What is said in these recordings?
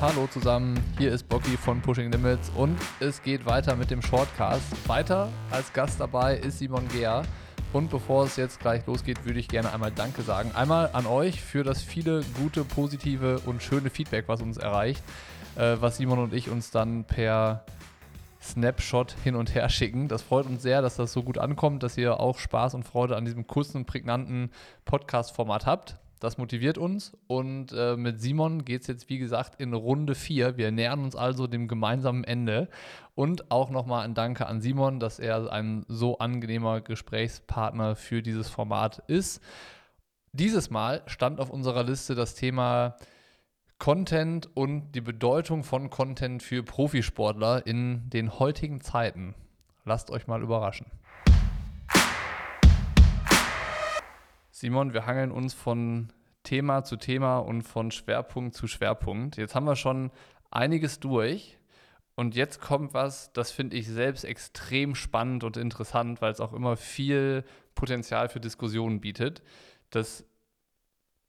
Hallo zusammen, hier ist Bocky von Pushing Limits und es geht weiter mit dem Shortcast. Weiter als Gast dabei ist Simon Gehr. Und bevor es jetzt gleich losgeht, würde ich gerne einmal Danke sagen. Einmal an euch für das viele gute, positive und schöne Feedback, was uns erreicht, äh, was Simon und ich uns dann per Snapshot hin und her schicken. Das freut uns sehr, dass das so gut ankommt, dass ihr auch Spaß und Freude an diesem kurzen prägnanten Podcast-Format habt. Das motiviert uns und äh, mit Simon geht es jetzt, wie gesagt, in Runde 4. Wir nähern uns also dem gemeinsamen Ende. Und auch nochmal ein Danke an Simon, dass er ein so angenehmer Gesprächspartner für dieses Format ist. Dieses Mal stand auf unserer Liste das Thema Content und die Bedeutung von Content für Profisportler in den heutigen Zeiten. Lasst euch mal überraschen. Simon, wir hangeln uns von Thema zu Thema und von Schwerpunkt zu Schwerpunkt. Jetzt haben wir schon einiges durch. Und jetzt kommt was, das finde ich selbst extrem spannend und interessant, weil es auch immer viel Potenzial für Diskussionen bietet. Das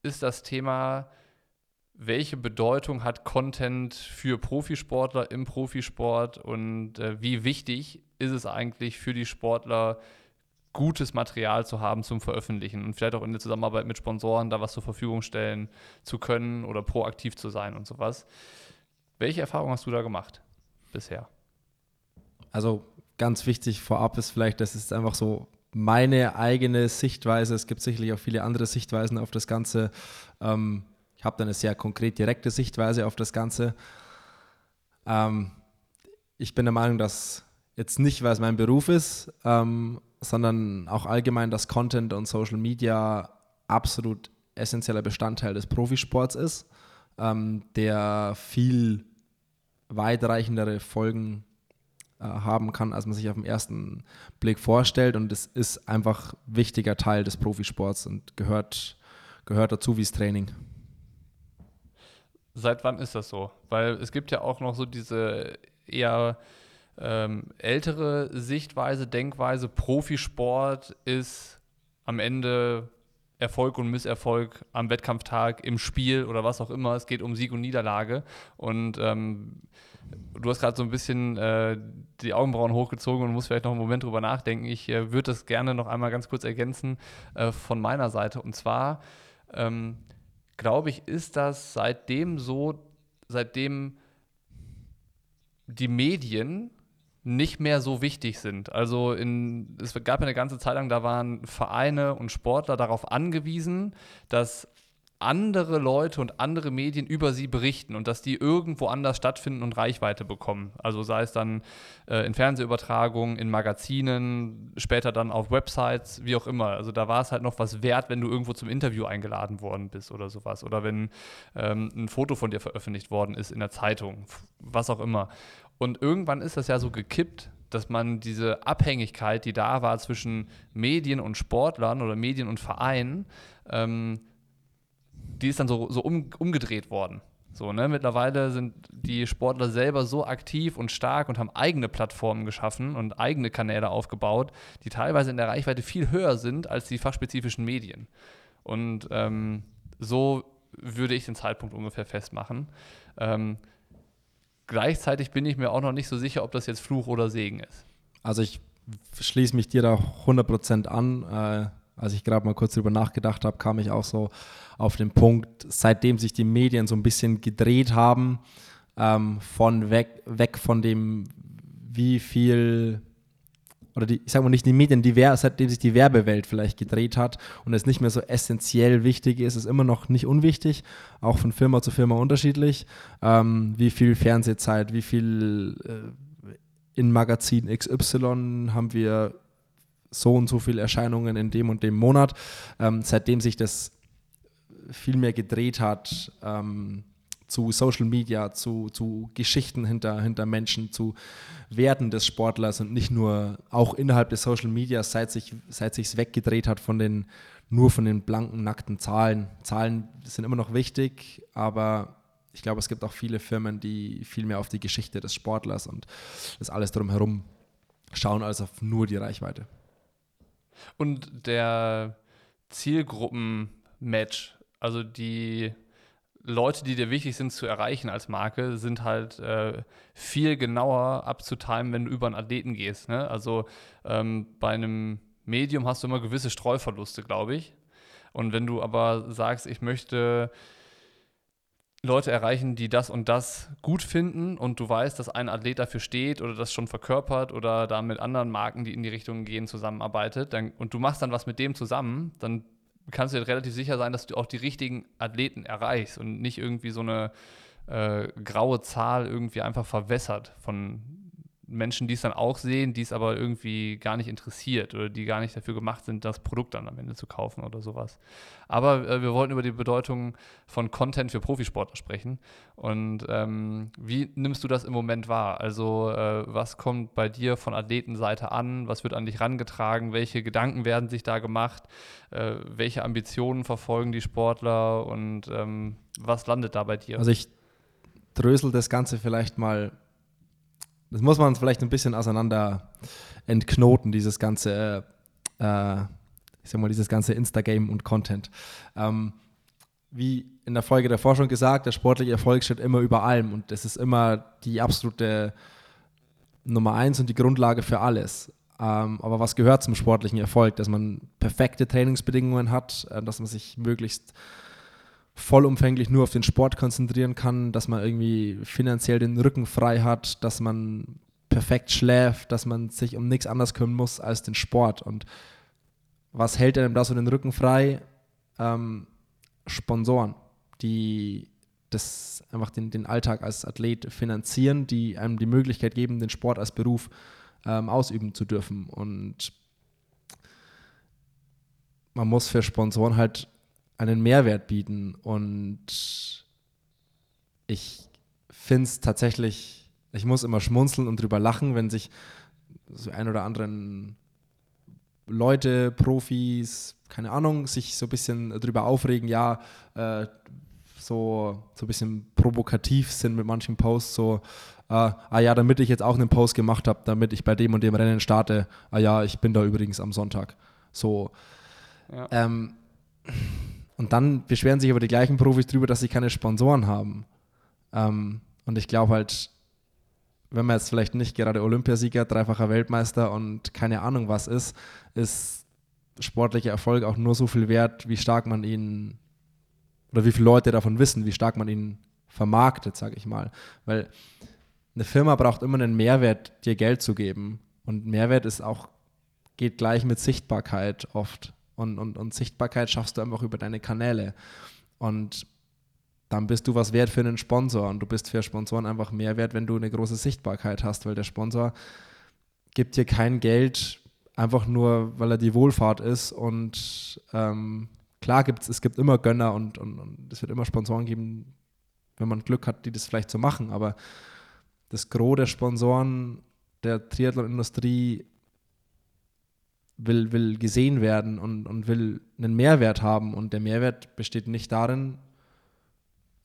ist das Thema welche Bedeutung hat Content für Profisportler im Profisport und äh, wie wichtig ist es eigentlich für die Sportler, gutes Material zu haben zum Veröffentlichen und vielleicht auch in der Zusammenarbeit mit Sponsoren da was zur Verfügung stellen zu können oder proaktiv zu sein und sowas. Welche Erfahrungen hast du da gemacht bisher? Also ganz wichtig vorab ist vielleicht, das ist einfach so meine eigene Sichtweise. Es gibt sicherlich auch viele andere Sichtweisen auf das Ganze. Ähm, ich habe da eine sehr konkret direkte Sichtweise auf das Ganze. Ähm, ich bin der Meinung, dass jetzt nicht, weil es mein Beruf ist, ähm, sondern auch allgemein, dass Content und Social Media absolut essentieller Bestandteil des Profisports ist, ähm, der viel weitreichendere Folgen äh, haben kann, als man sich auf den ersten Blick vorstellt. Und es ist einfach wichtiger Teil des Profisports und gehört, gehört dazu wie das Training. Seit wann ist das so? Weil es gibt ja auch noch so diese eher ähm, ältere Sichtweise, Denkweise, Profisport ist am Ende Erfolg und Misserfolg am Wettkampftag, im Spiel oder was auch immer. Es geht um Sieg und Niederlage. Und ähm, du hast gerade so ein bisschen äh, die Augenbrauen hochgezogen und musst vielleicht noch einen Moment drüber nachdenken. Ich äh, würde das gerne noch einmal ganz kurz ergänzen äh, von meiner Seite. Und zwar ähm, glaube ich, ist das seitdem so, seitdem die Medien nicht mehr so wichtig sind. Also in, es gab eine ganze Zeit lang, da waren Vereine und Sportler darauf angewiesen, dass andere Leute und andere Medien über sie berichten und dass die irgendwo anders stattfinden und Reichweite bekommen. Also sei es dann äh, in Fernsehübertragungen, in Magazinen, später dann auf Websites, wie auch immer. Also da war es halt noch was wert, wenn du irgendwo zum Interview eingeladen worden bist oder sowas. Oder wenn ähm, ein Foto von dir veröffentlicht worden ist in der Zeitung, was auch immer. Und irgendwann ist das ja so gekippt, dass man diese Abhängigkeit, die da war zwischen Medien und Sportlern oder Medien und Vereinen, ähm, die ist dann so, so um, umgedreht worden. So, ne? Mittlerweile sind die Sportler selber so aktiv und stark und haben eigene Plattformen geschaffen und eigene Kanäle aufgebaut, die teilweise in der Reichweite viel höher sind als die fachspezifischen Medien. Und ähm, so würde ich den Zeitpunkt ungefähr festmachen. Ähm, gleichzeitig bin ich mir auch noch nicht so sicher, ob das jetzt Fluch oder Segen ist. Also ich schließe mich dir da 100% an. Äh, als ich gerade mal kurz drüber nachgedacht habe, kam ich auch so auf den Punkt, seitdem sich die Medien so ein bisschen gedreht haben, ähm, von weg, weg von dem, wie viel oder die, ich sage mal nicht die Medien, die seitdem sich die Werbewelt vielleicht gedreht hat und es nicht mehr so essentiell wichtig ist, ist immer noch nicht unwichtig, auch von Firma zu Firma unterschiedlich. Ähm, wie viel Fernsehzeit, wie viel äh, in Magazin XY haben wir so und so viele Erscheinungen in dem und dem Monat. Ähm, seitdem sich das viel mehr gedreht hat ähm, zu Social Media, zu, zu Geschichten hinter, hinter Menschen, zu Werten des Sportlers und nicht nur auch innerhalb des Social Media, seit sich seit weggedreht hat von den nur von den blanken nackten Zahlen. Zahlen sind immer noch wichtig, aber ich glaube, es gibt auch viele Firmen, die viel mehr auf die Geschichte des Sportlers und das alles drumherum schauen als auf nur die Reichweite. Und der Zielgruppenmatch, also die Leute, die dir wichtig sind zu erreichen als Marke, sind halt äh, viel genauer abzutimen, wenn du über einen Athleten gehst. Ne? Also ähm, bei einem Medium hast du immer gewisse Streuverluste, glaube ich. Und wenn du aber sagst, ich möchte Leute erreichen, die das und das gut finden und du weißt, dass ein Athlet dafür steht oder das schon verkörpert oder da mit anderen Marken, die in die Richtung gehen, zusammenarbeitet dann, und du machst dann was mit dem zusammen, dann kannst du dir relativ sicher sein, dass du auch die richtigen Athleten erreichst und nicht irgendwie so eine äh, graue Zahl irgendwie einfach verwässert von Menschen, die es dann auch sehen, die es aber irgendwie gar nicht interessiert oder die gar nicht dafür gemacht sind, das Produkt dann am Ende zu kaufen oder sowas. Aber äh, wir wollten über die Bedeutung von Content für Profisportler sprechen. Und ähm, wie nimmst du das im Moment wahr? Also äh, was kommt bei dir von Athletenseite an? Was wird an dich rangetragen? Welche Gedanken werden sich da gemacht? Äh, welche Ambitionen verfolgen die Sportler? Und ähm, was landet da bei dir? Also ich drösel das Ganze vielleicht mal das muss man vielleicht ein bisschen auseinander entknoten, dieses ganze, äh, ich sag mal, dieses ganze Instagame und Content. Ähm, wie in der Folge davor schon gesagt, der sportliche Erfolg steht immer über allem und das ist immer die absolute Nummer eins und die Grundlage für alles. Ähm, aber was gehört zum sportlichen Erfolg? Dass man perfekte Trainingsbedingungen hat, äh, dass man sich möglichst vollumfänglich nur auf den Sport konzentrieren kann, dass man irgendwie finanziell den Rücken frei hat, dass man perfekt schläft, dass man sich um nichts anderes kümmern muss als den Sport. Und was hält einem da so den Rücken frei? Ähm, Sponsoren, die das einfach den, den Alltag als Athlet finanzieren, die einem die Möglichkeit geben, den Sport als Beruf ähm, ausüben zu dürfen. Und man muss für Sponsoren halt einen Mehrwert bieten. Und ich finde es tatsächlich, ich muss immer schmunzeln und drüber lachen, wenn sich so ein oder anderen Leute, Profis, keine Ahnung, sich so ein bisschen drüber aufregen, ja, äh, so, so ein bisschen provokativ sind mit manchen Posts, so, äh, ah ja, damit ich jetzt auch einen Post gemacht habe, damit ich bei dem und dem Rennen starte, ah ja, ich bin da übrigens am Sonntag. So. Ja. Ähm, und dann beschweren sich aber die gleichen Profis darüber, dass sie keine Sponsoren haben. Ähm, und ich glaube halt, wenn man jetzt vielleicht nicht gerade Olympiasieger, dreifacher Weltmeister und keine Ahnung was ist, ist sportlicher Erfolg auch nur so viel wert, wie stark man ihn oder wie viele Leute davon wissen, wie stark man ihn vermarktet, sage ich mal. Weil eine Firma braucht immer einen Mehrwert, dir Geld zu geben. Und Mehrwert ist auch, geht gleich mit Sichtbarkeit oft und, und, und Sichtbarkeit schaffst du einfach über deine Kanäle. Und dann bist du was wert für einen Sponsor und du bist für Sponsoren einfach mehr wert, wenn du eine große Sichtbarkeit hast, weil der Sponsor gibt dir kein Geld einfach nur, weil er die Wohlfahrt ist und ähm, klar gibt es, es gibt immer Gönner und, und, und es wird immer Sponsoren geben, wenn man Glück hat, die das vielleicht so machen, aber das Gros der Sponsoren der Triathlon-Industrie will, will gesehen werden und, und will einen Mehrwert haben. Und der Mehrwert besteht nicht darin,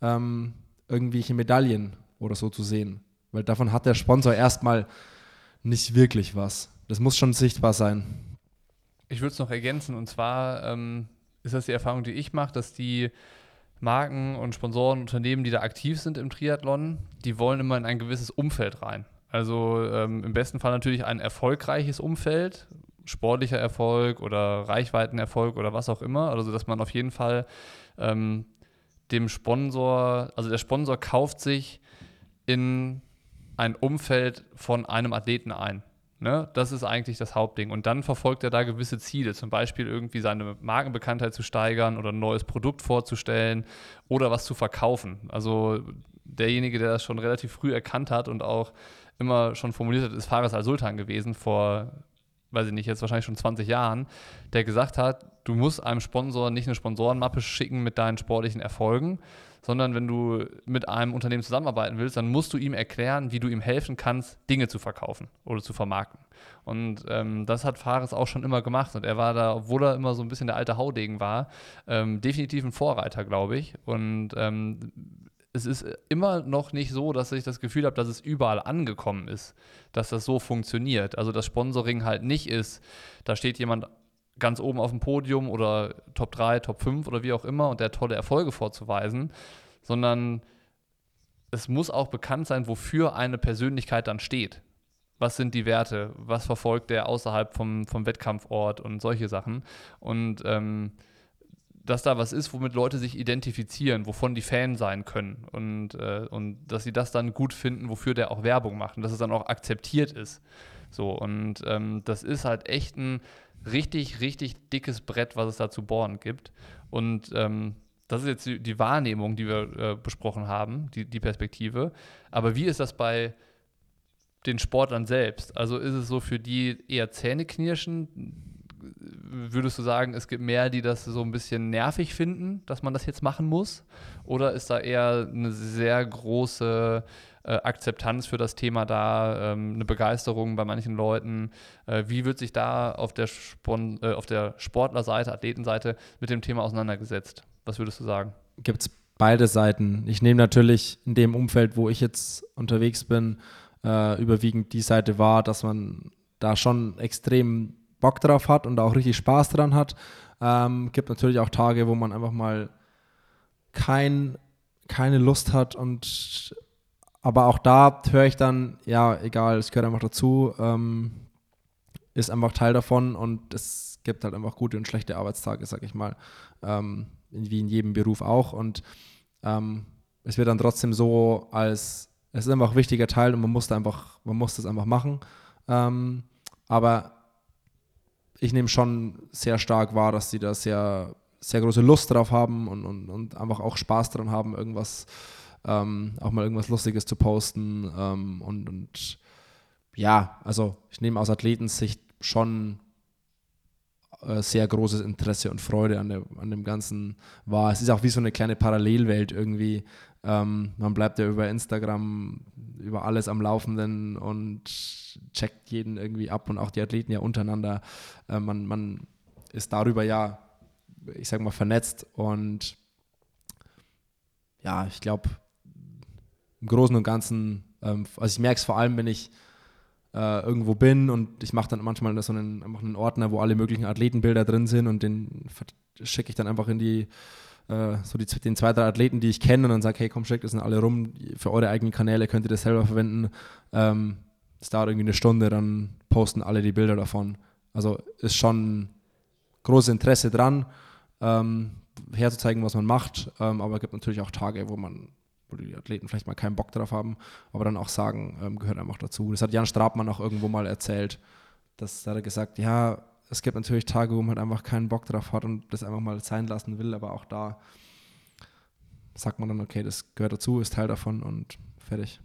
ähm, irgendwelche Medaillen oder so zu sehen. Weil davon hat der Sponsor erstmal nicht wirklich was. Das muss schon sichtbar sein. Ich würde es noch ergänzen, und zwar ähm, ist das die Erfahrung, die ich mache, dass die Marken und Sponsoren, Unternehmen, die da aktiv sind im Triathlon, die wollen immer in ein gewisses Umfeld rein. Also ähm, im besten Fall natürlich ein erfolgreiches Umfeld, sportlicher Erfolg oder Reichweitenerfolg oder was auch immer. Also, dass man auf jeden Fall ähm, dem Sponsor, also der Sponsor kauft sich in ein Umfeld von einem Athleten ein. Ne? Das ist eigentlich das Hauptding. Und dann verfolgt er da gewisse Ziele, zum Beispiel irgendwie seine Markenbekanntheit zu steigern oder ein neues Produkt vorzustellen oder was zu verkaufen. Also derjenige, der das schon relativ früh erkannt hat und auch immer schon formuliert hat, ist Fares al-Sultan gewesen vor weiß ich nicht, jetzt wahrscheinlich schon 20 Jahren, der gesagt hat, du musst einem Sponsor nicht eine Sponsorenmappe schicken mit deinen sportlichen Erfolgen, sondern wenn du mit einem Unternehmen zusammenarbeiten willst, dann musst du ihm erklären, wie du ihm helfen kannst, Dinge zu verkaufen oder zu vermarkten. Und ähm, das hat Fares auch schon immer gemacht. Und er war da, obwohl er immer so ein bisschen der alte Haudegen war, ähm, definitiv ein Vorreiter, glaube ich. Und ähm, es ist immer noch nicht so, dass ich das Gefühl habe, dass es überall angekommen ist, dass das so funktioniert. Also das Sponsoring halt nicht ist, da steht jemand ganz oben auf dem Podium oder Top 3, Top 5 oder wie auch immer und der tolle Erfolge vorzuweisen, sondern es muss auch bekannt sein, wofür eine Persönlichkeit dann steht. Was sind die Werte? Was verfolgt der außerhalb vom, vom Wettkampfort und solche Sachen? Und ähm, dass da was ist, womit Leute sich identifizieren, wovon die Fan sein können und, äh, und dass sie das dann gut finden, wofür der auch Werbung macht und dass es dann auch akzeptiert ist. So, und ähm, das ist halt echt ein richtig, richtig dickes Brett, was es da zu bohren gibt. Und ähm, das ist jetzt die, die Wahrnehmung, die wir äh, besprochen haben, die, die Perspektive. Aber wie ist das bei den Sportlern selbst? Also ist es so für die eher Zähneknirschen? Würdest du sagen, es gibt mehr, die das so ein bisschen nervig finden, dass man das jetzt machen muss? Oder ist da eher eine sehr große äh, Akzeptanz für das Thema da, ähm, eine Begeisterung bei manchen Leuten? Äh, wie wird sich da auf der, Spon äh, auf der Sportlerseite, Athletenseite mit dem Thema auseinandergesetzt? Was würdest du sagen? Gibt es beide Seiten. Ich nehme natürlich in dem Umfeld, wo ich jetzt unterwegs bin, äh, überwiegend die Seite wahr, dass man da schon extrem Bock drauf hat und auch richtig Spaß dran hat. Ähm, gibt natürlich auch Tage, wo man einfach mal kein, keine Lust hat und aber auch da höre ich dann, ja, egal, es gehört einfach dazu, ähm, ist einfach Teil davon und es gibt halt einfach gute und schlechte Arbeitstage, sag ich mal. Ähm, wie in jedem Beruf auch. Und ähm, es wird dann trotzdem so als, es ist einfach ein wichtiger Teil und man muss da einfach, man muss das einfach machen. Ähm, aber ich nehme schon sehr stark wahr, dass sie da sehr, sehr große Lust drauf haben und, und, und einfach auch Spaß dran haben, irgendwas, ähm, auch mal irgendwas Lustiges zu posten. Ähm, und, und ja, also ich nehme aus Athletensicht schon äh, sehr großes Interesse und Freude an, der, an dem Ganzen wahr. Es ist auch wie so eine kleine Parallelwelt irgendwie. Ähm, man bleibt ja über Instagram über alles am Laufenden und checkt jeden irgendwie ab und auch die Athleten ja untereinander. Äh, man, man ist darüber ja, ich sag mal, vernetzt und ja, ich glaube, im Großen und Ganzen, ähm, also ich merke es vor allem, wenn ich äh, irgendwo bin und ich mache dann manchmal so einen, einen Ordner, wo alle möglichen Athletenbilder drin sind und den schicke ich dann einfach in die, äh, so die, den zwei, drei Athleten, die ich kenne und dann sage, hey komm, schickt das sind alle rum, für eure eigenen Kanäle könnt ihr das selber verwenden. Ähm, es dauert irgendwie eine Stunde, dann posten alle die Bilder davon. Also ist schon großes Interesse dran, ähm, herzuzeigen, was man macht, ähm, aber es gibt natürlich auch Tage, wo man die Athleten vielleicht mal keinen Bock drauf haben, aber dann auch sagen, ähm, gehört einfach dazu. Das hat Jan Strabmann auch irgendwo mal erzählt. Das da hat er gesagt, ja, es gibt natürlich Tage, wo man halt einfach keinen Bock drauf hat und das einfach mal sein lassen will, aber auch da sagt man dann, okay, das gehört dazu, ist Teil davon und fertig.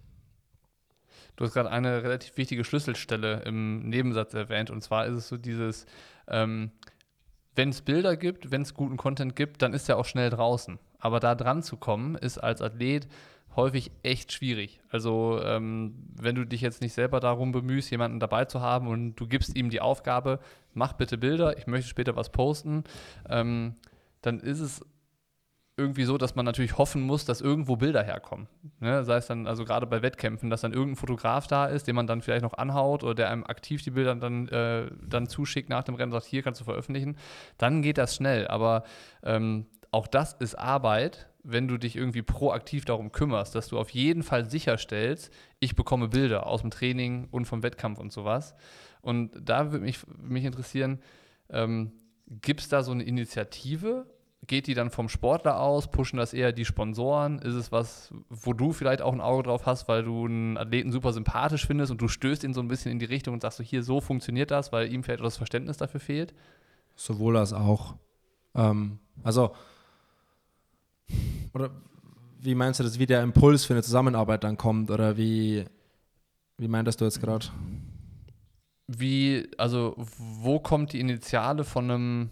Du hast gerade eine relativ wichtige Schlüsselstelle im Nebensatz erwähnt und zwar ist es so dieses, ähm, wenn es Bilder gibt, wenn es guten Content gibt, dann ist er auch schnell draußen. Aber da dran zu kommen, ist als Athlet häufig echt schwierig. Also ähm, wenn du dich jetzt nicht selber darum bemühst, jemanden dabei zu haben und du gibst ihm die Aufgabe, mach bitte Bilder, ich möchte später was posten, ähm, dann ist es irgendwie so, dass man natürlich hoffen muss, dass irgendwo Bilder herkommen. Ne? Sei es dann, also gerade bei Wettkämpfen, dass dann irgendein Fotograf da ist, den man dann vielleicht noch anhaut oder der einem aktiv die Bilder dann, äh, dann zuschickt nach dem Rennen und sagt, hier kannst du veröffentlichen. Dann geht das schnell. Aber ähm, auch das ist Arbeit, wenn du dich irgendwie proaktiv darum kümmerst, dass du auf jeden Fall sicherstellst, ich bekomme Bilder aus dem Training und vom Wettkampf und sowas. Und da würde mich, mich interessieren, ähm, gibt es da so eine Initiative? Geht die dann vom Sportler aus? Pushen das eher die Sponsoren? Ist es was, wo du vielleicht auch ein Auge drauf hast, weil du einen Athleten super sympathisch findest und du stößt ihn so ein bisschen in die Richtung und sagst so, hier, so funktioniert das, weil ihm vielleicht auch das Verständnis dafür fehlt? Sowohl als auch. Ähm, also oder wie meinst du das, wie der Impuls für eine Zusammenarbeit dann kommt? Oder wie, wie meintest du jetzt gerade? Wie, also wo kommt die Initiale von einem,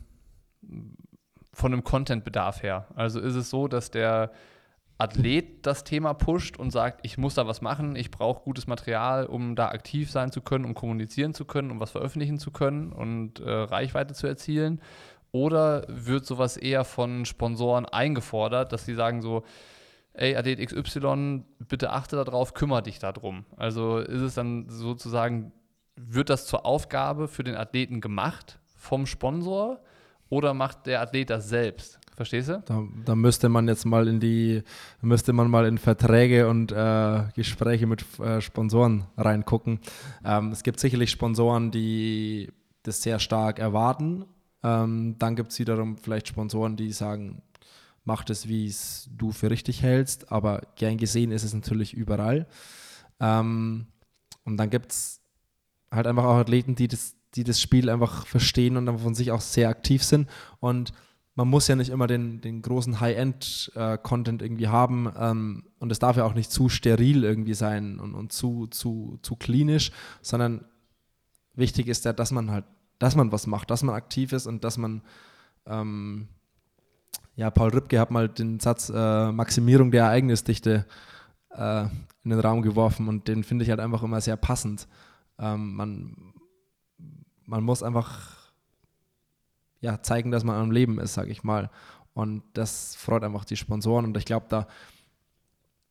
von einem Content-Bedarf her? Also ist es so, dass der Athlet das Thema pusht und sagt, ich muss da was machen, ich brauche gutes Material, um da aktiv sein zu können, um kommunizieren zu können, um was veröffentlichen zu können und äh, Reichweite zu erzielen? Oder wird sowas eher von Sponsoren eingefordert, dass sie sagen so, ey, Athlet XY, bitte achte darauf, kümmere dich darum. Also ist es dann sozusagen, wird das zur Aufgabe für den Athleten gemacht vom Sponsor oder macht der Athlet das selbst? Verstehst du? Da, da, müsste man jetzt mal in die, müsste man mal in Verträge und äh, Gespräche mit äh, Sponsoren reingucken. Ähm, es gibt sicherlich Sponsoren, die das sehr stark erwarten. Ähm, dann gibt es wiederum vielleicht Sponsoren, die sagen, mach das, wie es du für richtig hältst, aber gern gesehen ist es natürlich überall. Ähm, und dann gibt es halt einfach auch Athleten, die das, die das Spiel einfach verstehen und dann von sich auch sehr aktiv sind und man muss ja nicht immer den, den großen High-End-Content äh, irgendwie haben ähm, und es darf ja auch nicht zu steril irgendwie sein und, und zu, zu, zu klinisch, sondern wichtig ist ja, dass man halt, dass man was macht, dass man aktiv ist und dass man, ähm, ja, Paul Ripke hat mal den Satz äh, Maximierung der Ereignisdichte äh, in den Raum geworfen und den finde ich halt einfach immer sehr passend. Ähm, man, man muss einfach ja, zeigen, dass man am Leben ist, sage ich mal. Und das freut einfach die Sponsoren. Und ich glaube, da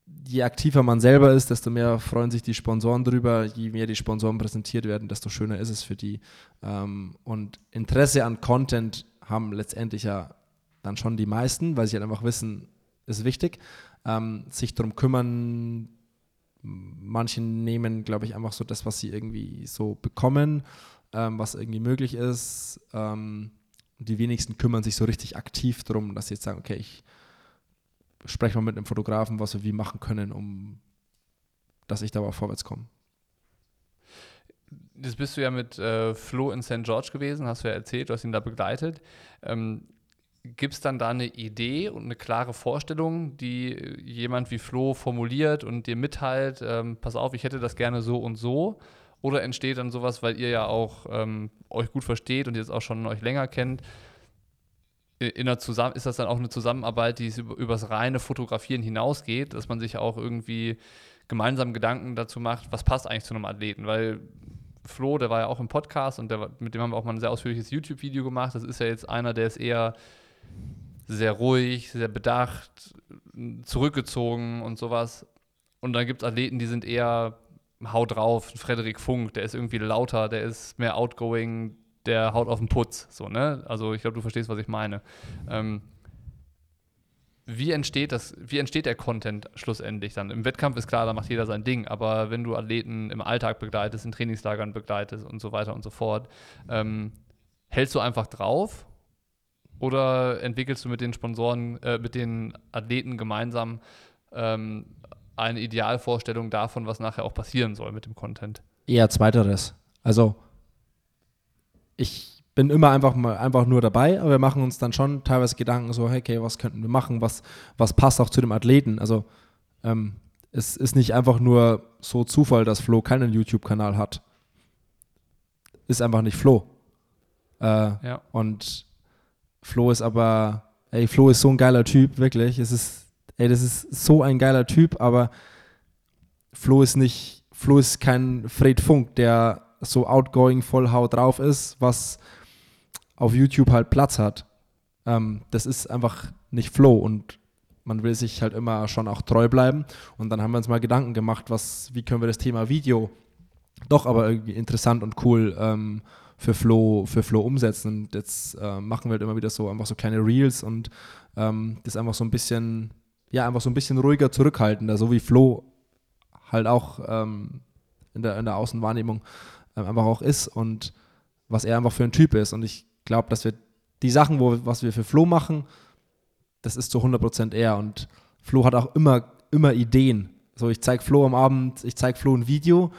je aktiver man selber ist, desto mehr freuen sich die Sponsoren drüber. Je mehr die Sponsoren präsentiert werden, desto schöner ist es für die. Ähm, und Interesse an Content haben letztendlich ja dann schon die meisten, weil sie halt einfach wissen, ist wichtig. Ähm, sich darum kümmern, manche nehmen, glaube ich, einfach so das, was sie irgendwie so bekommen, ähm, was irgendwie möglich ist. Die wenigsten kümmern sich so richtig aktiv darum, dass sie jetzt sagen, okay, ich spreche mal mit einem Fotografen, was wir wie machen können, um dass ich da auch vorwärts komme. Jetzt bist du ja mit äh, Flo in St. George gewesen, hast du ja erzählt, du hast ihn da begleitet. Ähm, Gibt es dann da eine Idee und eine klare Vorstellung, die jemand wie Flo formuliert und dir mitteilt, ähm, pass auf, ich hätte das gerne so und so? Oder entsteht dann sowas, weil ihr ja auch ähm, euch gut versteht und jetzt auch schon euch länger kennt? In einer Zusammen ist das dann auch eine Zusammenarbeit, die über, übers reine Fotografieren hinausgeht, dass man sich auch irgendwie gemeinsam Gedanken dazu macht, was passt eigentlich zu einem Athleten? Weil Flo, der war ja auch im Podcast und der, mit dem haben wir auch mal ein sehr ausführliches YouTube-Video gemacht. Das ist ja jetzt einer, der ist eher sehr ruhig, sehr bedacht, zurückgezogen und sowas. Und dann gibt es Athleten, die sind eher haut drauf, Frederik Funk, der ist irgendwie lauter, der ist mehr outgoing, der haut auf den Putz. So, ne? Also ich glaube, du verstehst, was ich meine. Ähm, wie entsteht das, wie entsteht der Content schlussendlich dann? Im Wettkampf ist klar, da macht jeder sein Ding, aber wenn du Athleten im Alltag begleitest, in Trainingslagern begleitest und so weiter und so fort, ähm, hältst du einfach drauf oder entwickelst du mit den Sponsoren, äh, mit den Athleten gemeinsam ähm, eine Idealvorstellung davon, was nachher auch passieren soll mit dem Content? Eher zweiteres. Also ich bin immer einfach mal einfach nur dabei, aber wir machen uns dann schon teilweise Gedanken so, hey, okay, was könnten wir machen, was, was passt auch zu dem Athleten. Also ähm, es ist nicht einfach nur so Zufall, dass Flo keinen YouTube-Kanal hat. Ist einfach nicht Flo. Äh, ja. Und Flo ist aber, ey, Flo ist so ein geiler Typ, wirklich. Es ist ey, das ist so ein geiler Typ, aber Flo ist nicht, Flo ist kein Fred Funk, der so outgoing, voll Haut drauf ist, was auf YouTube halt Platz hat. Ähm, das ist einfach nicht Flo und man will sich halt immer schon auch treu bleiben. Und dann haben wir uns mal Gedanken gemacht, was, wie können wir das Thema Video doch aber irgendwie interessant und cool ähm, für Flo, für Flo umsetzen. Und jetzt äh, machen wir halt immer wieder so einfach so kleine Reels und ähm, das einfach so ein bisschen ja, einfach so ein bisschen ruhiger, zurückhaltender, so wie Flo halt auch ähm, in, der, in der Außenwahrnehmung einfach auch ist und was er einfach für ein Typ ist. Und ich glaube, dass wir die Sachen, wo, was wir für Flo machen, das ist zu 100% er. Und Flo hat auch immer, immer Ideen. So, ich zeige Flo am Abend, ich zeige Flo ein Video.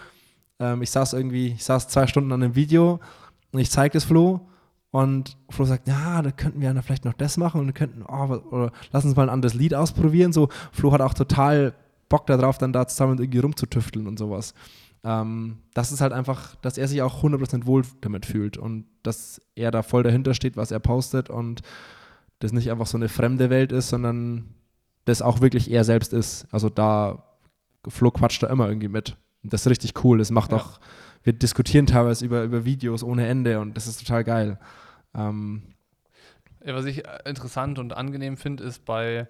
Ähm, ich saß irgendwie, ich saß zwei Stunden an einem Video und ich zeige es Flo und Flo sagt, ja, da könnten wir ja vielleicht noch das machen und könnten, oh, oder lass uns mal ein anderes Lied ausprobieren. So, Flo hat auch total Bock darauf, dann da zusammen irgendwie rumzutüfteln und sowas. Ähm, das ist halt einfach, dass er sich auch 100% wohl damit fühlt und dass er da voll dahinter steht, was er postet und das nicht einfach so eine fremde Welt ist, sondern das auch wirklich er selbst ist. Also da, Flo quatscht da immer irgendwie mit. Das ist richtig cool. Das macht ja. auch wir diskutieren teilweise über, über Videos ohne Ende und das ist total geil. Ähm, ja, was ich interessant und angenehm finde, ist bei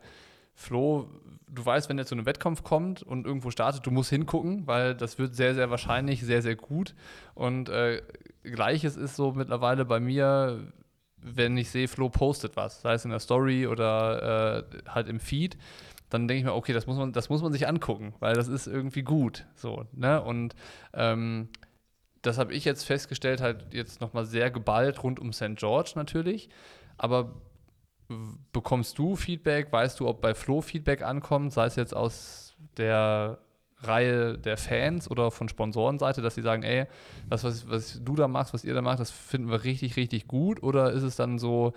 Flo, du weißt, wenn er zu einem Wettkampf kommt und irgendwo startet, du musst hingucken, weil das wird sehr, sehr wahrscheinlich sehr, sehr gut. Und äh, gleiches ist so mittlerweile bei mir, wenn ich sehe, Flo postet was, sei es in der Story oder äh, halt im Feed, dann denke ich mir, okay, das muss man, das muss man sich angucken, weil das ist irgendwie gut. So, ne? Und ähm, das habe ich jetzt festgestellt, halt jetzt nochmal sehr geballt rund um St. George natürlich. Aber bekommst du Feedback? Weißt du, ob bei Flo Feedback ankommt, sei es jetzt aus der Reihe der Fans oder von Sponsorenseite, dass sie sagen, ey, das, was, was du da machst, was ihr da macht, das finden wir richtig, richtig gut? Oder ist es dann so,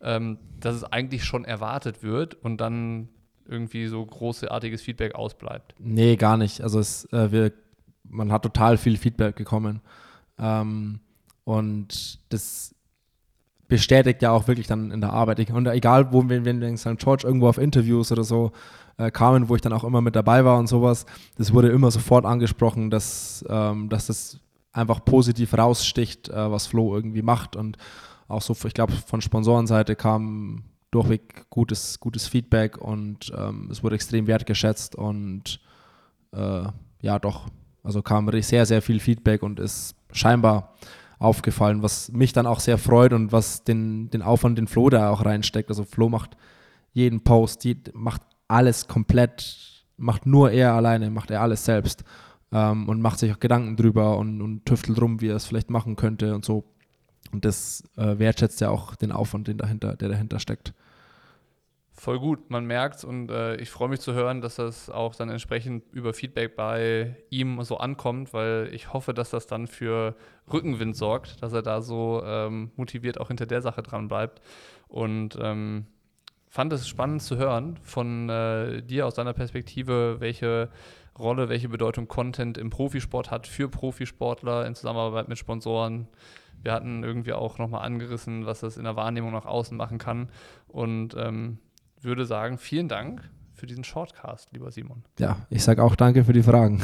ähm, dass es eigentlich schon erwartet wird und dann irgendwie so großartiges Feedback ausbleibt? Nee, gar nicht. Also es, äh, wir, man hat total viel Feedback bekommen. Ähm, und das bestätigt ja auch wirklich dann in der Arbeit. Und egal, wo wir in St. George irgendwo auf Interviews oder so äh, kamen, wo ich dann auch immer mit dabei war und sowas, das wurde immer sofort angesprochen, dass, ähm, dass das einfach positiv raussticht, äh, was Flo irgendwie macht. Und auch so, ich glaube, von Sponsorenseite kam durchweg gutes, gutes Feedback und ähm, es wurde extrem wertgeschätzt und äh, ja, doch, also kam sehr, sehr viel Feedback und ist scheinbar aufgefallen, was mich dann auch sehr freut und was den, den Aufwand, den Flo da auch reinsteckt. Also Flo macht jeden Post, die, macht alles komplett, macht nur er alleine, macht er alles selbst ähm, und macht sich auch Gedanken drüber und, und tüftelt rum, wie er es vielleicht machen könnte und so. Und das äh, wertschätzt ja auch den Aufwand, den dahinter, der dahinter steckt. Voll gut, man merkt und äh, ich freue mich zu hören, dass das auch dann entsprechend über Feedback bei ihm so ankommt, weil ich hoffe, dass das dann für Rückenwind sorgt, dass er da so ähm, motiviert auch hinter der Sache dran bleibt. Und ähm, fand es spannend zu hören von äh, dir aus deiner Perspektive, welche Rolle, welche Bedeutung Content im Profisport hat für Profisportler in Zusammenarbeit mit Sponsoren. Wir hatten irgendwie auch nochmal angerissen, was das in der Wahrnehmung nach außen machen kann. Und ähm, würde sagen, vielen Dank für diesen Shortcast, lieber Simon. Ja, ich sage auch danke für die Fragen.